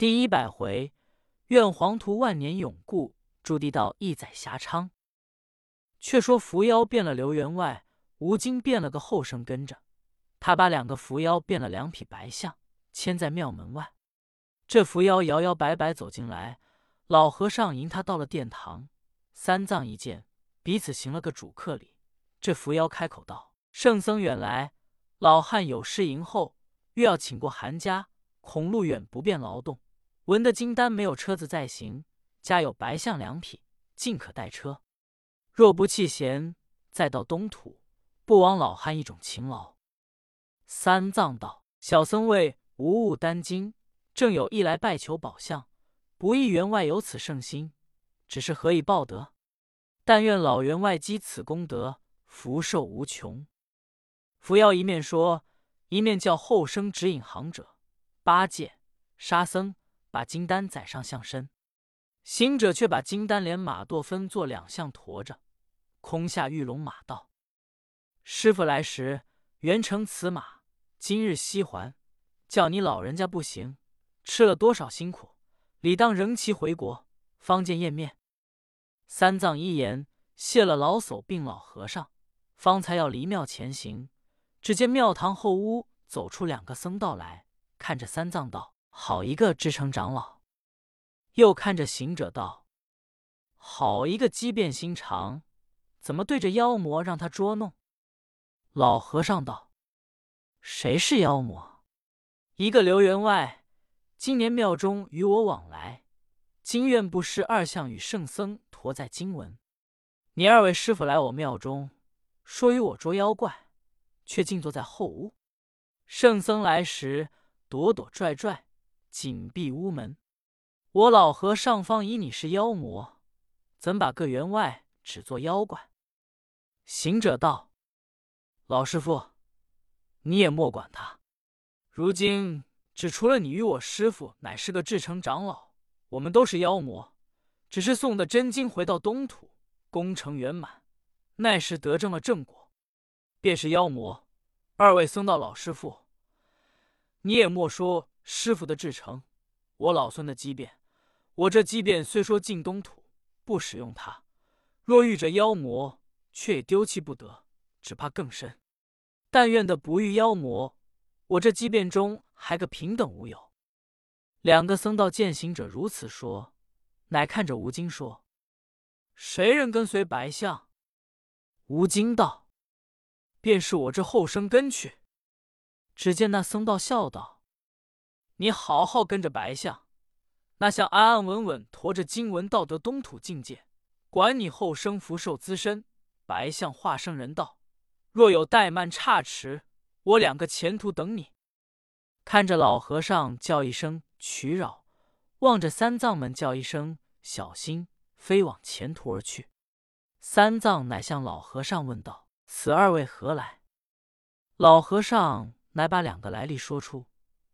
第一百回，愿黄图万年永固，祝地道一载遐昌。却说伏妖变了刘员外，吴京变了个后生跟着他，把两个伏妖变了两匹白象，牵在庙门外。这伏妖摇摇摆摆走进来，老和尚迎他到了殿堂。三藏一见，彼此行了个主客礼。这伏妖开口道：“圣僧远来，老汉有事迎候，欲要请过韩家，恐路远不便劳动。闻得金丹没有车子在行，家有白象两匹，尽可带车。若不弃嫌，再到东土，不枉老汉一种勤劳。”三藏道：“小僧为无物担惊，正有意来拜求宝相，不意员外有此圣心，只是何以报德？但愿老员外积此功德。”福寿无穷。扶摇一面说，一面叫后生指引行者八戒、沙僧把金丹载上象身。行者却把金丹连马垛分作两项驮着，空下玉龙马道：“师傅来时原乘此马，今日西还，叫你老人家不行，吃了多少辛苦，理当仍其回国，方见颜面。”三藏一言，谢了老叟并老和尚。方才要离庙前行，只见庙堂后屋走出两个僧道来，看着三藏道：“好一个智成长老！”又看着行者道：“好一个机变心肠，怎么对着妖魔让他捉弄？”老和尚道：“谁是妖魔？一个刘员外，今年庙中与我往来，今愿不施二相与圣僧驮在经文。你二位师傅来我庙中。”说与我捉妖怪，却静坐在后屋。圣僧来时，躲躲拽拽，紧闭屋门。我老和尚方以你是妖魔，怎把个员外只做妖怪？行者道：“老师傅，你也莫管他。如今只除了你与我师傅乃是个至诚长老，我们都是妖魔。只是送的真经回到东土，功成圆满。”那时得证了正果，便是妖魔。二位僧道老师傅，你也莫说师傅的至诚，我老孙的机变。我这机变虽说进东土不使用它，若遇着妖魔，却也丢弃不得，只怕更深。但愿的不遇妖魔，我这机变中还个平等无有。两个僧道见行者如此说，乃看着吴京说：“谁人跟随白象？”吴京道：“便是我这后生跟去。”只见那僧道笑道：“你好好跟着白象，那象安安稳稳驮着经文道德东土境界，管你后生福寿资深。白象化生人道，若有怠慢差池，我两个前途等你。”看着老和尚叫一声“取扰”，望着三藏们叫一声“小心”，飞往前途而去。三藏乃向老和尚问道：“此二位何来？”老和尚乃把两个来历说出。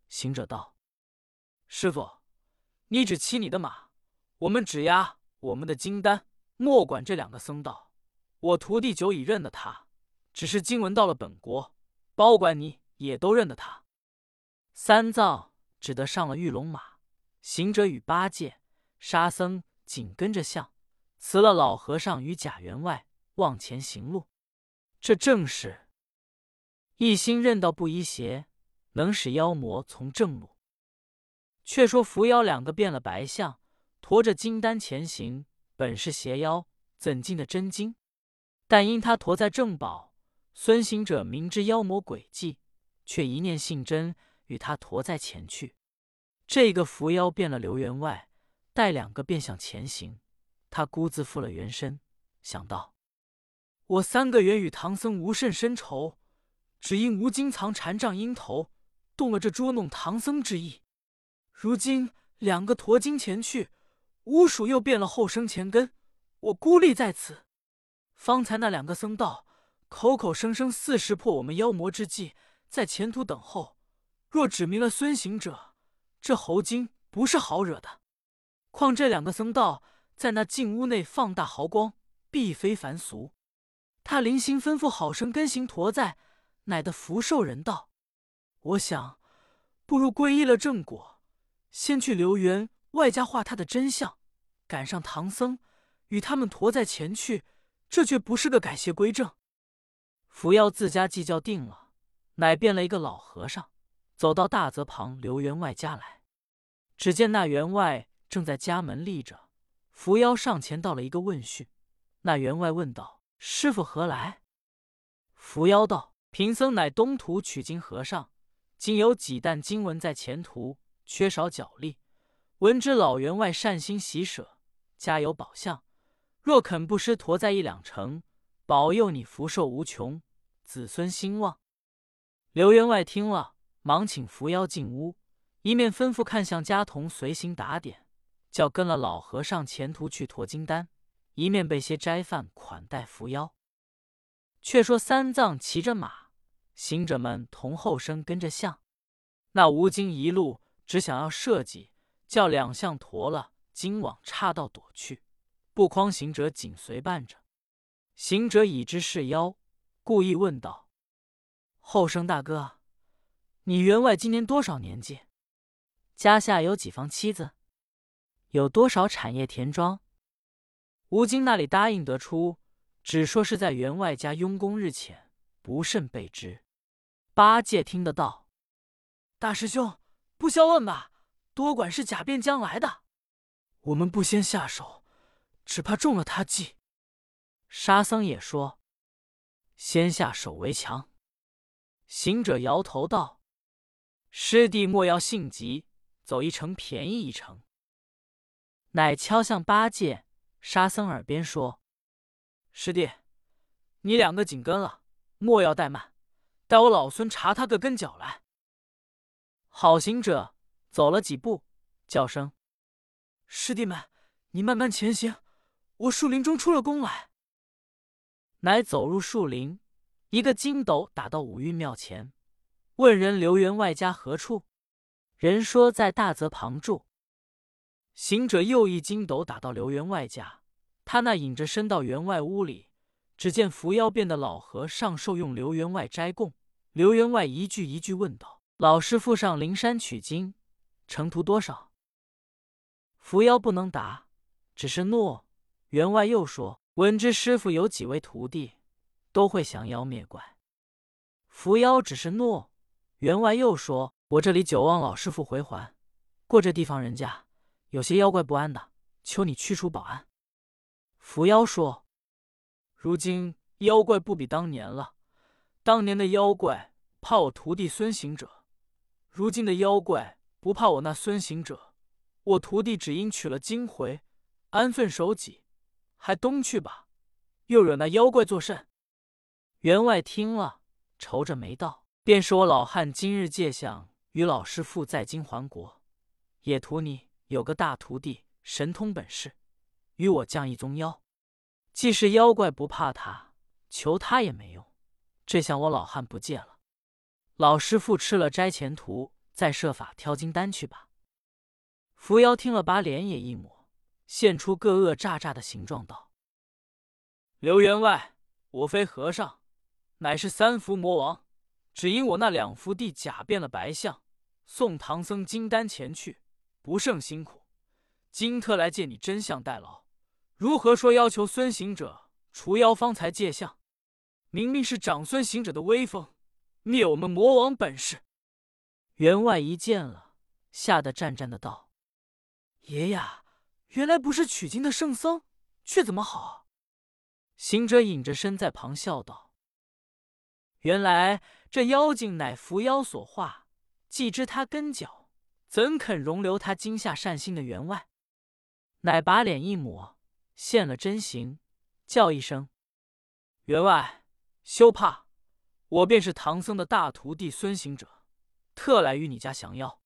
行者道：“师傅，你只骑你的马，我们只押我们的金丹，莫管这两个僧道。我徒弟久已认得他，只是经文到了本国，包管你也都认得他。”三藏只得上了玉龙马，行者与八戒、沙僧紧跟着向。辞了老和尚与贾员外，往前行路。这正是一心认道不依邪，能使妖魔从正路。却说伏妖两个变了白象，驮着金丹前行，本是邪妖，怎进的真经？但因他驮在正宝，孙行者明知妖魔诡计，却一念信真，与他驮在前去。这个伏妖变了刘员外，带两个便向前行。他孤自复了原身，想到我三个原与唐僧无甚深仇，只因吴京藏禅杖鹰头，动了这捉弄唐僧之意。如今两个驮经前去，吴蜀又变了后生前根，我孤立在此。方才那两个僧道口口声声似识破我们妖魔之计，在前途等候。若指明了孙行者，这猴精不是好惹的。况这两个僧道。在那净屋内放大豪光，必非凡俗。他临行吩咐好生跟行驮在，乃得福寿人道。我想，不如皈依了正果，先去刘员外家画他的真相，赶上唐僧，与他们驮在前去，这却不是个改邪归正。伏妖自家计较定了，乃变了一个老和尚，走到大泽旁刘员外家来。只见那员外正在家门立着，伏妖上前道了一个问讯。那员外问道：“师傅何来？”伏妖道：“贫僧乃东土取经和尚，今有几担经文在前途，缺少脚力。闻知老员外善心喜舍，家有宝相，若肯不失驮在一两成，保佑你福寿无穷，子孙兴旺。”刘员外听了，忙请伏妖进屋。一面吩咐看向家童随行打点，叫跟了老和尚前途去驮金丹；一面备些斋饭款待伏妖。却说三藏骑着马，行者们同后生跟着相。那吴京一路只想要设计，叫两相驮了金往岔道躲去，不匡行者紧随伴着。行者已知是妖，故意问道：“后生大哥，你员外今年多少年纪？”家下有几房妻子？有多少产业田庄？吴京那里答应得出，只说是在员外家用功日浅，不甚备知。八戒听得到，大师兄不消问吧，多管是假变将来的。我们不先下手，只怕中了他计。沙僧也说，先下手为强。行者摇头道：“师弟莫要性急。”走一程便宜一程，乃敲向八戒、沙僧耳边说：“师弟，你两个紧跟了，莫要怠慢，待我老孙查他个跟脚来。”好行者走了几步，叫声：“师弟们，你慢慢前行，我树林中出了宫来。”乃走入树林，一个筋斗打到五蕴庙前，问人刘员外家何处。人说在大泽旁住。行者又一筋斗打到刘员外家，他那引着身到员外屋里，只见伏妖变的老和尚受用刘员外斋供。刘员外一句一句问道：“老师傅上灵山取经，程途多少？”伏妖不能答，只是诺。员外又说：“闻知师傅有几位徒弟，都会降妖灭怪。”伏妖只是诺。员外又说。我这里久望老师傅回还，过这地方人家有些妖怪不安的，求你驱除保安。伏妖说：“如今妖怪不比当年了，当年的妖怪怕我徒弟孙行者，如今的妖怪不怕我那孙行者。我徒弟只因取了经回，安分守己，还东去吧，又惹那妖怪作甚？”员外听了，愁着眉道：“便是我老汉今日借相。”与老师傅在京还国，也图你有个大徒弟，神通本事，与我降一宗妖。既是妖怪不怕他，求他也没用。这下我老汉不借了。老师傅吃了斋前图，再设法挑金丹去吧。伏妖听了，把脸也一抹，现出个恶诈诈的形状，道：“刘员外，我非和尚，乃是三伏魔王，只因我那两伏地假变了白象。”送唐僧金丹前去，不胜辛苦。今特来借你真相代劳，如何说要求孙行者除妖方才借相？明明是长孙行者的威风，灭我们魔王本事。员外一见了，吓得战战的道：“爷呀，原来不是取经的圣僧，却怎么好？”行者隐着身在旁笑道：“原来这妖精乃伏妖所化。”既知他根脚，怎肯容留他惊吓善心的员外？乃把脸一抹，现了真形，叫一声：“员外，休怕！我便是唐僧的大徒弟孙行者，特来与你家降妖。”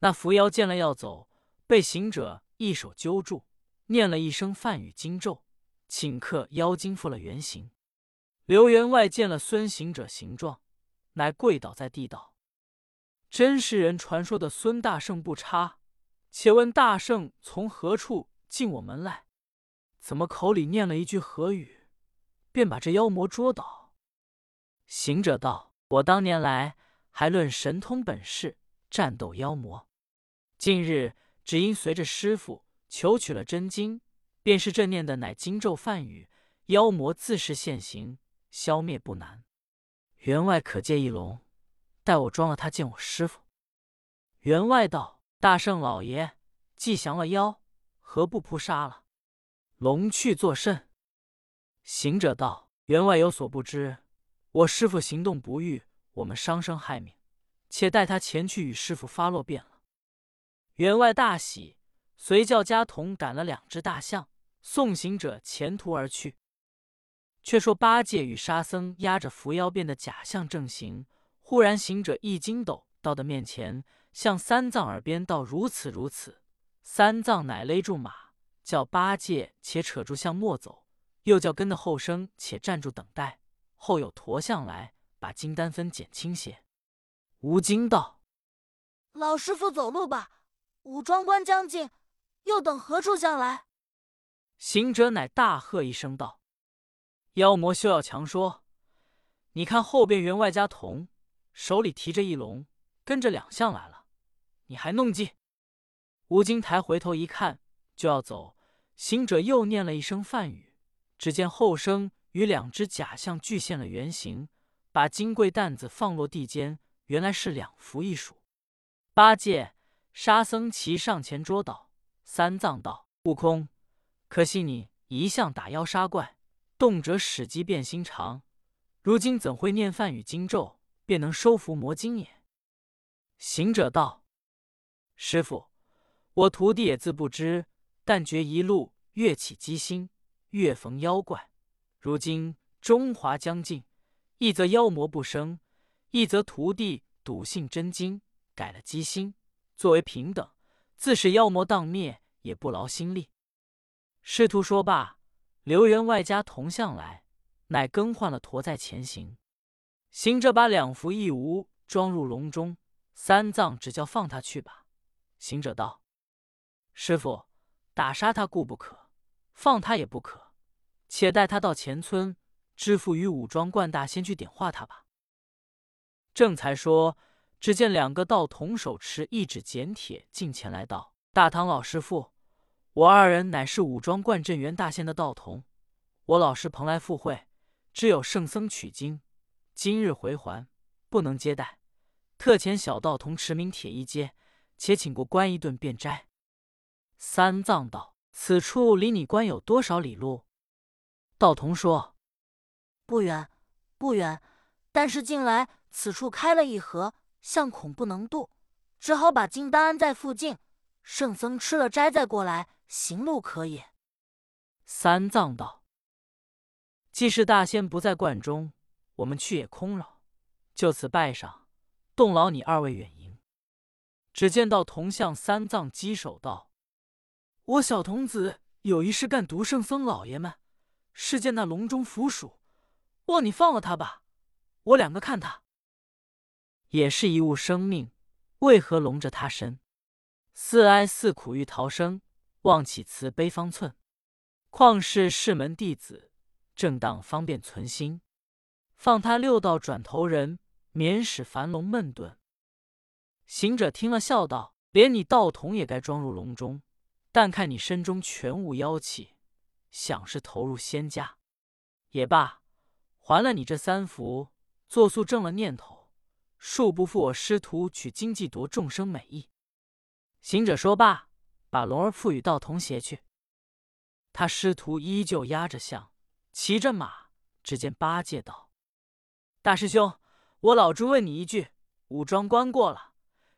那伏妖见了要走，被行者一手揪住，念了一声梵语经咒，顷刻妖精复了原形。刘员外见了孙行者形状，乃跪倒在地道。真是人传说的孙大圣不差，且问大圣从何处进我门来？怎么口里念了一句何语，便把这妖魔捉倒？行者道：“我当年来还论神通本事，战斗妖魔。近日只因随着师傅求取了真经，便是正念的乃经咒梵语，妖魔自是现形，消灭不难。员外可借一龙，待我装了他见我师傅。员外道：“大圣老爷，既降了妖，何不扑杀了龙去作甚？”行者道：“员外有所不知，我师傅行动不御，我们伤生害命，且待他前去与师傅发落便了。”员外大喜，随叫家童赶了两只大象，送行者前途而去。却说八戒与沙僧压着伏妖变的假象正行，忽然行者一筋斗到的面前，向三藏耳边道：“如此如此。”三藏乃勒住马，叫八戒且扯住象莫走。又叫跟的后生且站住等待，后有驼象来，把金丹分减轻些。吴京道：“老师傅走路吧，武装关将近，又等何处将来？”行者乃大喝一声道：“妖魔休要强说！你看后边员外家童手里提着一笼，跟着两象来了，你还弄计？”吴京抬回头一看，就要走，行者又念了一声梵语。只见后生与两只假象俱现了原形，把金柜担子放落地间，原来是两幅一数。八戒、沙僧齐上前捉倒。三藏道：“悟空，可惜你一向打妖杀怪，动辄使机变心肠，如今怎会念梵语经咒，便能收服魔精也？”行者道：“师傅，我徒弟也自不知，但觉一路越起机心。”越逢妖怪，如今中华将尽，一则妖魔不生，一则徒弟笃信真经，改了机心，作为平等，自是妖魔荡灭，也不劳心力。师徒说罢，刘员外加铜像来，乃更换了驮在前行。行者把两幅一无装入笼中，三藏只叫放他去吧。行者道：“师傅，打杀他固不可，放他也不可。”且待他到前村，知府与武装观大仙去点化他吧。正才说，只见两个道童手持一纸简帖进前来道：“大唐老师傅，我二人乃是武装观镇元大仙的道童。我老师蓬莱赴会，只有圣僧取经，今日回还，不能接待，特遣小道童持名帖一接，且请过关一顿便斋。”三藏道：“此处离你关有多少里路？”道童说：“不远，不远，但是近来此处开了一河，相恐不能渡，只好把金丹安在附近。圣僧吃了斋再过来，行路可也。”三藏道：“既是大仙不在观中，我们去也空扰，就此拜上，动劳你二位远迎。”只见道童向三藏稽首道：“我小童子有一事干独圣僧老爷们。”是见那笼中腐鼠，望你放了他吧。我两个看他，也是一物生命，为何笼着他身？似哀似苦欲逃生，望起慈悲方寸。况是世门弟子，正当方便存心，放他六道转头人，免使樊笼闷顿。行者听了，笑道：“连你道童也该装入笼中，但看你身中全无妖气。”想是投入仙家，也罢，还了你这三福，作素正了念头，恕不负我师徒取经济夺众生美意。行者说罢，把龙儿赋予道童携去。他师徒依旧压着象，骑着马。只见八戒道：“大师兄，我老猪问你一句，武装关过了，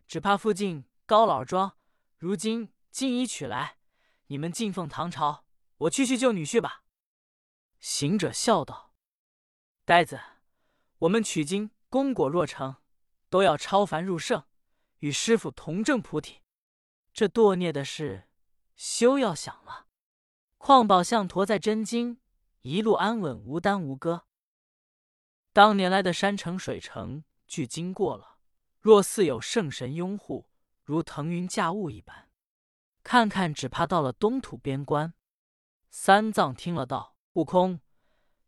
只怕附近高老庄，如今金已取来，你们敬奉唐朝。”我去去救女婿吧。行者笑道：“呆子，我们取经功果若成，都要超凡入圣，与师傅同证菩提。这堕孽的事，休要想了。况宝象驮在真经，一路安稳，无耽无搁。当年来的山城水城，俱经过了。若似有圣神拥护，如腾云驾雾一般。看看，只怕到了东土边关。”三藏听了道：“悟空，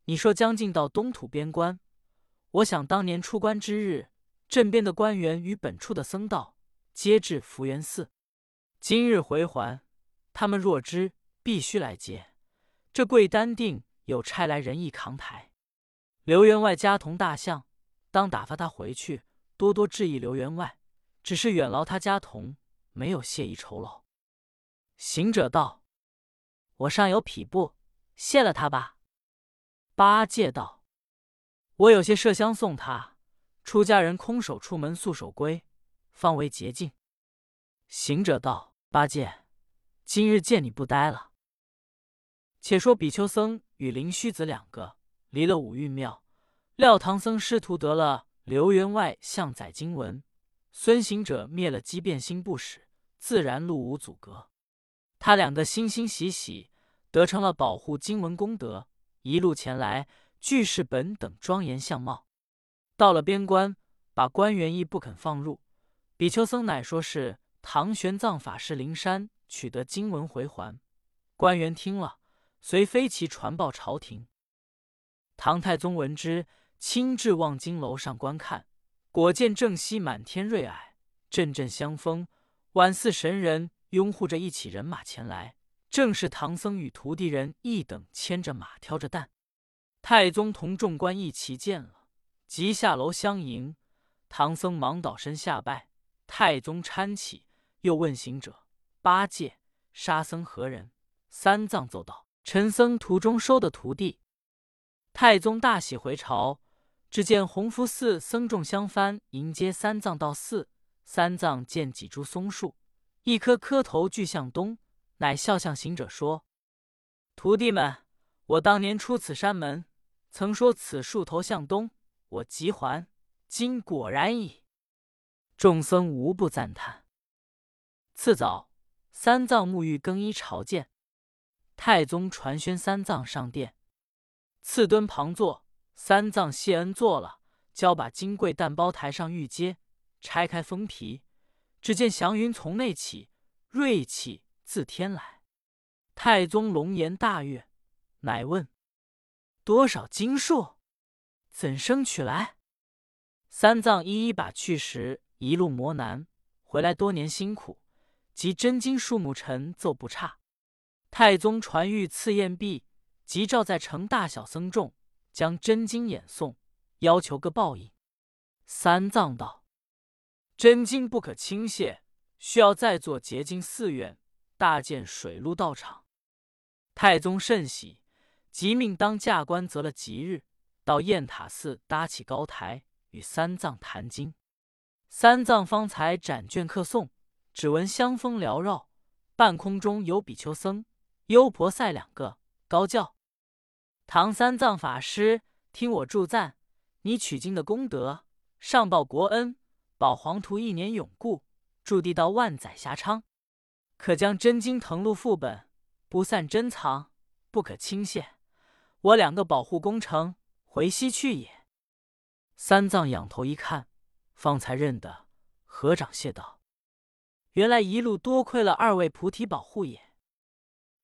你说将近到东土边关，我想当年出关之日，镇边的官员与本处的僧道，皆至福源寺。今日回还，他们若知，必须来接。这贵丹定有差来人意扛抬。刘员外家同大象，当打发他回去，多多致意刘员外。只是远劳他家童，没有谢意酬劳。行者道：“我上有匹布，谢了他吧。”八戒道：“我有些麝香送他，出家人空手出门，素手归，方为洁净。”行者道：“八戒，今日见你不呆了。且说比丘僧与灵虚子两个离了五蕴庙，料唐僧师徒得了刘员外向载经文。孙行者灭了机变心不使，自然路无阻隔。他两个欣欣喜喜，得成了保护经文功德。一路前来，俱是本等庄严相貌。到了边关，把官员亦不肯放入。比丘僧乃说是唐玄奘法师灵山取得经文回还。官员听了，遂飞骑传报朝廷。唐太宗闻之，亲至望京楼上观看。果见正西满天瑞霭，阵阵香风，宛似神人拥护着一起人马前来。正是唐僧与徒弟人一等牵着马，挑着担。太宗同众官一齐见了，即下楼相迎。唐僧忙倒身下拜。太宗搀起，又问行者、八戒、沙僧何人？三藏奏道：“陈僧途中收的徒弟。”太宗大喜，回朝。只见弘福寺僧众相幡迎接三藏到寺，三藏见几株松树，一棵磕头俱向东，乃笑向行者说：“徒弟们，我当年出此山门，曾说此树头向东，我即还，今果然矣。”众僧无不赞叹。次早，三藏沐浴更衣朝见，太宗传宣三藏上殿，次敦旁坐。三藏谢恩坐了，交把金柜蛋包抬上玉阶，拆开封皮，只见祥云从内起，瑞气自天来。太宗龙颜大悦，乃问：“多少金数？怎生取来？”三藏一一把去时一路磨难，回来多年辛苦，及真经数目陈奏不差。太宗传谕赐宴毕，即召在城大小僧众。将真经演诵，要求个报应。三藏道：“真经不可轻泄，需要再做洁净寺院，大建水陆道场。”太宗甚喜，即命当驾官择了吉日，到雁塔寺搭起高台，与三藏谈经。三藏方才展卷客诵，只闻香风缭绕，半空中有比丘僧、优婆塞两个，高叫。唐三藏法师，听我祝赞你取经的功德，上报国恩，保黄图一年永固，驻地到万载遐昌。可将真经誊录副本，不散珍藏，不可轻泄。我两个保护功成，回西去也。三藏仰头一看，方才认得，合掌谢道：“原来一路多亏了二位菩提保护也。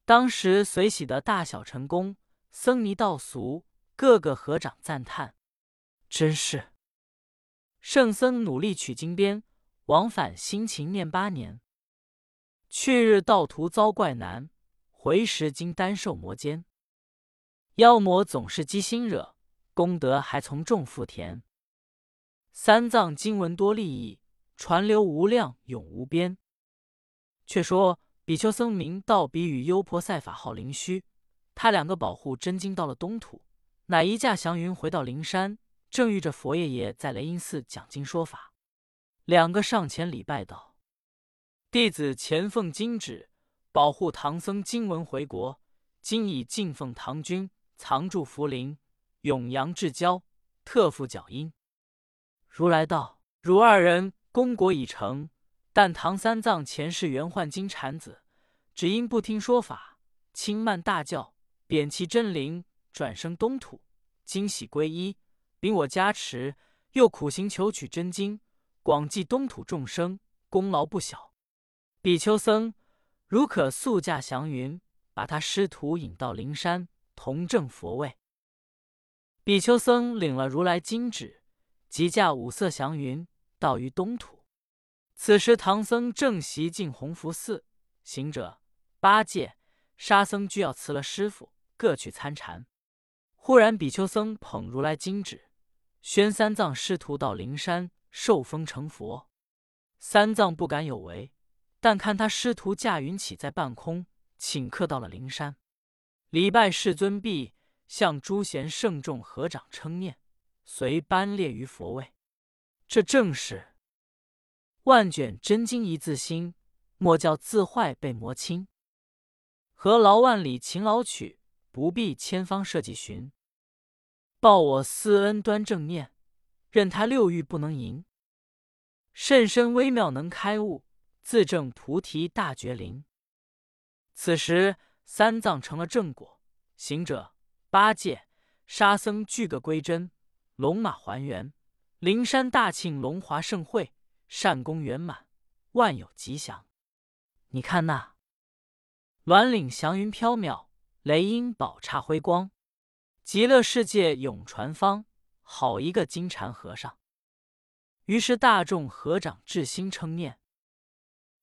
当时随喜的大小成功。”僧尼道俗，个个合掌赞叹，真是圣僧努力取经边，往返辛勤念八年。去日道途遭怪难，回时经单受魔奸。妖魔总是机心惹，功德还从众富田。三藏经文多利益，传流无量永无边。却说比丘僧名道比与优婆塞法号灵虚。他两个保护真经到了东土，乃一驾祥云回到灵山，正遇着佛爷爷在雷音寺讲经说法。两个上前礼拜道：“弟子前奉金旨，保护唐僧经文回国，今已敬奉唐君，藏住福林，永扬至交，特付脚印。”如来道：“汝二人功果已成，但唐三藏前世原幻金蝉子，只因不听说法，轻慢大教。”贬其真灵，转生东土，惊喜皈依，禀我加持，又苦行求取真经，广济东土众生，功劳不小。比丘僧，如可速驾祥云，把他师徒引到灵山，同证佛位。比丘僧领了如来金旨，即驾五色祥云到于东土。此时唐僧正席进弘福寺，行者、八戒、沙僧俱要辞了师傅，各去参禅。忽然比丘僧捧如来金旨，宣三藏师徒到灵山受封成佛。三藏不敢有违，但看他师徒驾云起在半空，请客到了灵山，礼拜世尊毕，向诸贤圣众合掌称念，随班列于佛位。这正是万卷真经一字心，莫教字坏被魔侵。何劳万里勤劳取，不必千方设计寻。报我思恩端正念，任他六欲不能淫。甚深微妙能开悟，自证菩提大觉灵。此时三藏成了正果，行者、八戒、沙僧俱个归真，龙马还原，灵山大庆龙华盛会，善功圆满，万有吉祥。你看那鸾岭祥云飘渺，雷音宝刹辉光，极乐世界永传芳，好一个金蝉和尚。于是大众合掌至心称念：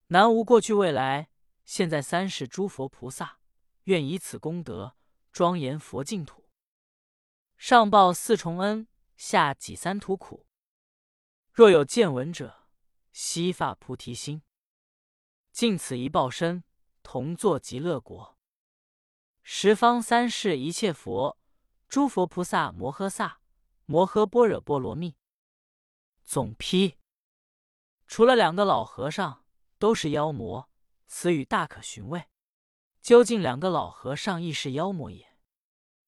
南无过去未来现在三世诸佛菩萨，愿以此功德庄严佛净土，上报四重恩，下济三途苦。若有见闻者，悉发菩提心，尽此一报身，同作极乐国。十方三世一切佛，诸佛菩萨摩诃萨，摩诃般若波罗蜜。总批：除了两个老和尚，都是妖魔。此语大可寻味。究竟两个老和尚亦是妖魔也？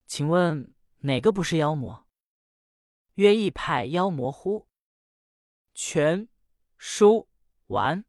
请问哪个不是妖魔？曰：一派妖魔乎？全书完。